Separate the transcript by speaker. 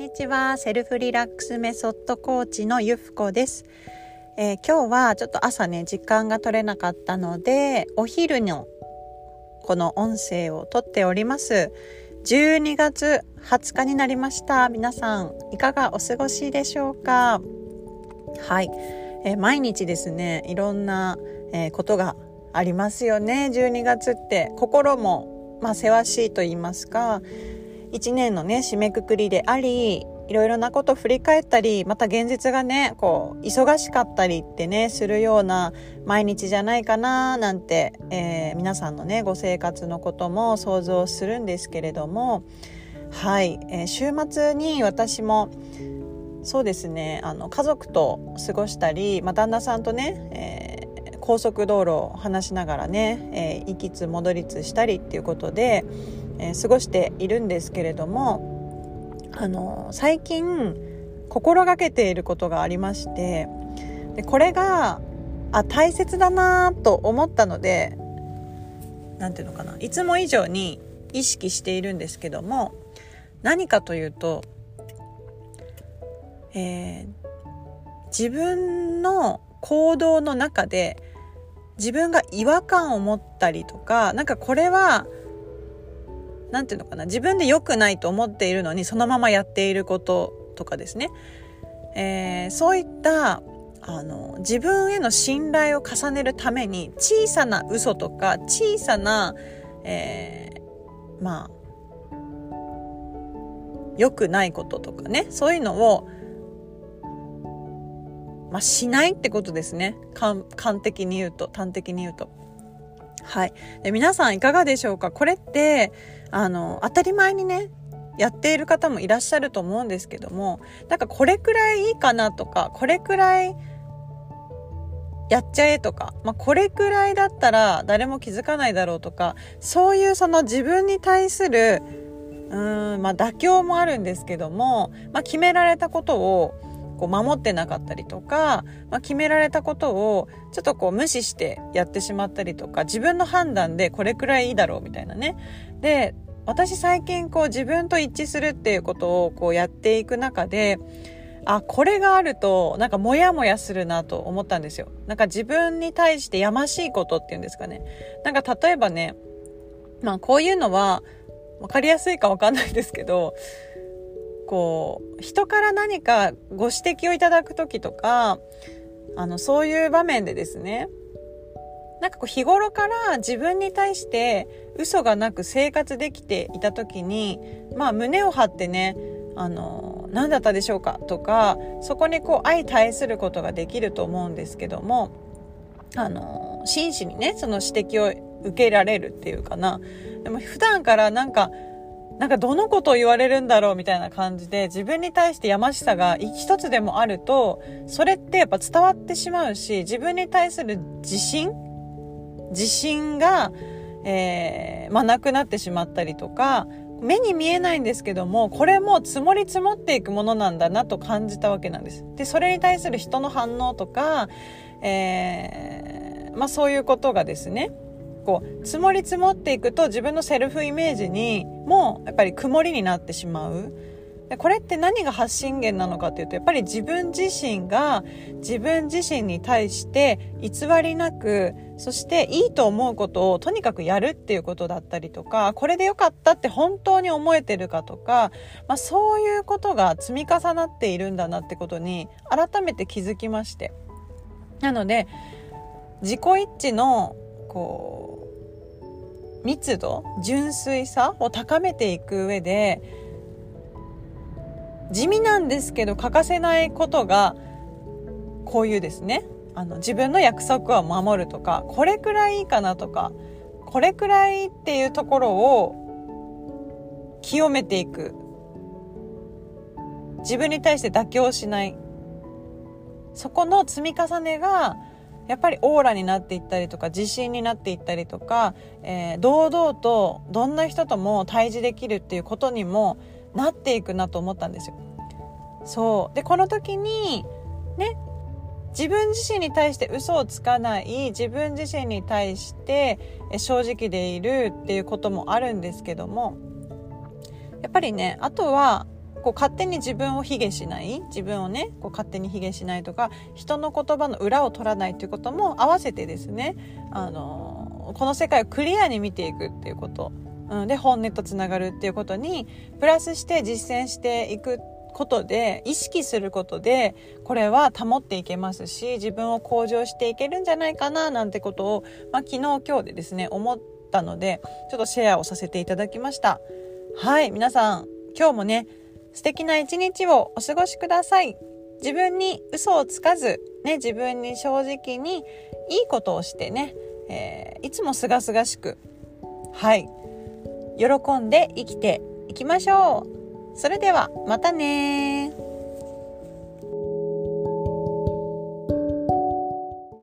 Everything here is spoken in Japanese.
Speaker 1: にちは。セルフリラックスメソッドコーチのゆふこです、えー、今日はちょっと朝ね時間が取れなかったのでお昼のこの音声をとっております。12月20日になりました。皆さんいかがお過ごしでしょうか？はい、えー、毎日ですねいろんな、えー、ことがありますよね。12月って心もまあせわしいと言いますか。1年のね締めくくりでありいろいろなことを振り返ったりまた現実がねこう忙しかったりってねするような毎日じゃないかななんて、えー、皆さんのねご生活のことも想像するんですけれどもはい、えー、週末に私もそうですねあの家族と過ごしたり、まあ、旦那さんとね、えー、高速道路を話しながらね、えー、行きつ戻りつしたりっていうことでえー、過ごしているんですけれどもあの最近心がけていることがありましてでこれがあ大切だなと思ったので何ていうのかないつも以上に意識しているんですけども何かというと、えー、自分の行動の中で自分が違和感を持ったりとかなんかこれは何て言うのかな自分で良くないと思っているのにそのままやっていることとかですね、えー、そういったあの自分への信頼を重ねるために小さな嘘とか小さな、えー、まあ良くないこととかねそういうのを、まあ、しないってことですね端的に言うと端的に言うと。はい。で皆さんいかがでしょうか？これって、あの、当たり前にね、やっている方もいらっしゃると思うんですけども、なんかこれくらいいいかなとか、これくらいやっちゃえとか、まあ、これくらいだったら誰も気づかないだろうとか、そういうその自分に対する、うーん、まあ、妥協もあるんですけども、まあ、決められたことをこう守ってなかったりとか、まあ、決められたことをちょっとこう無視してやってしまったりとか自分の判断でこれくらいいいだろうみたいなね。で私最近こう自分と一致するっていうことをこうやっていく中であこれがあるとなんかモヤモヤするなと思ったんですよ。なんか自分に対してやましいことっていうんですかね。なんか例えばねまあこういうのは分かりやすいか分かんないですけどこう人から何かご指摘をいただく時とかあのそういう場面でですねなんかこう日頃から自分に対して嘘がなく生活できていた時にまあ胸を張ってねあの何だったでしょうかとかそこにこう相対することができると思うんですけどもあの真摯にねその指摘を受けられるっていうかな。でも普段からなんかなんかどのことを言われるんだろうみたいな感じで自分に対してやましさが一つでもあるとそれってやっぱ伝わってしまうし自分に対する自信？自信が、えー、まあ、なくなってしまったりとか目に見えないんですけどもこれも積もり積もっていくものなんだなと感じたわけなんです。でそれに対する人の反応とか、えー、まあ、そういうことがですねこう積もり積もっていくと自分のセルフイメージにもやっぱり曇りになってしまう。でこれって何が発信源なのかっていうとやっぱり自分自身が自分自身に対して偽りなくそしていいと思うことをとにかくやるっていうことだったりとかこれでよかったって本当に思えてるかとか、まあ、そういうことが積み重なっているんだなってことに改めて気づきましてなので自己一致のこう密度純粋さを高めていく上で地味なんですけど欠かせないことがこういうですね。あの自分の約束は守るとかこれくらいいいかなとかこれくらいっていうところを清めていく。自分に対して妥協しない。そこの積み重ねがやっぱりオーラになっていったりとか自信になっていったりとか、えー、堂々とどんな人とも対峙できるっていうことにもなっていくなと思ったんですよ。そうでこの時にね自分自身に対して嘘をつかない自分自身に対して正直でいるっていうこともあるんですけどもやっぱりねあとはこう勝手に自分を卑下しない自分をねこう勝手に卑下しないとか人の言葉の裏を取らないということも合わせてですねあのこの世界をクリアに見ていくっていうこと。うん、で本音とつながるっていうことにプラスして実践していくことで意識することでこれは保っていけますし自分を向上していけるんじゃないかななんてことを、まあ、昨日今日でですね思ったのでちょっとシェアをさせていただきました。はい皆さん今日もね素敵な一日をお過ごしください自分に嘘をつかず、ね、自分に正直にいいことをしてね、えー、いつもすがすがしくはい喜んで生きていきましょう。それではまたね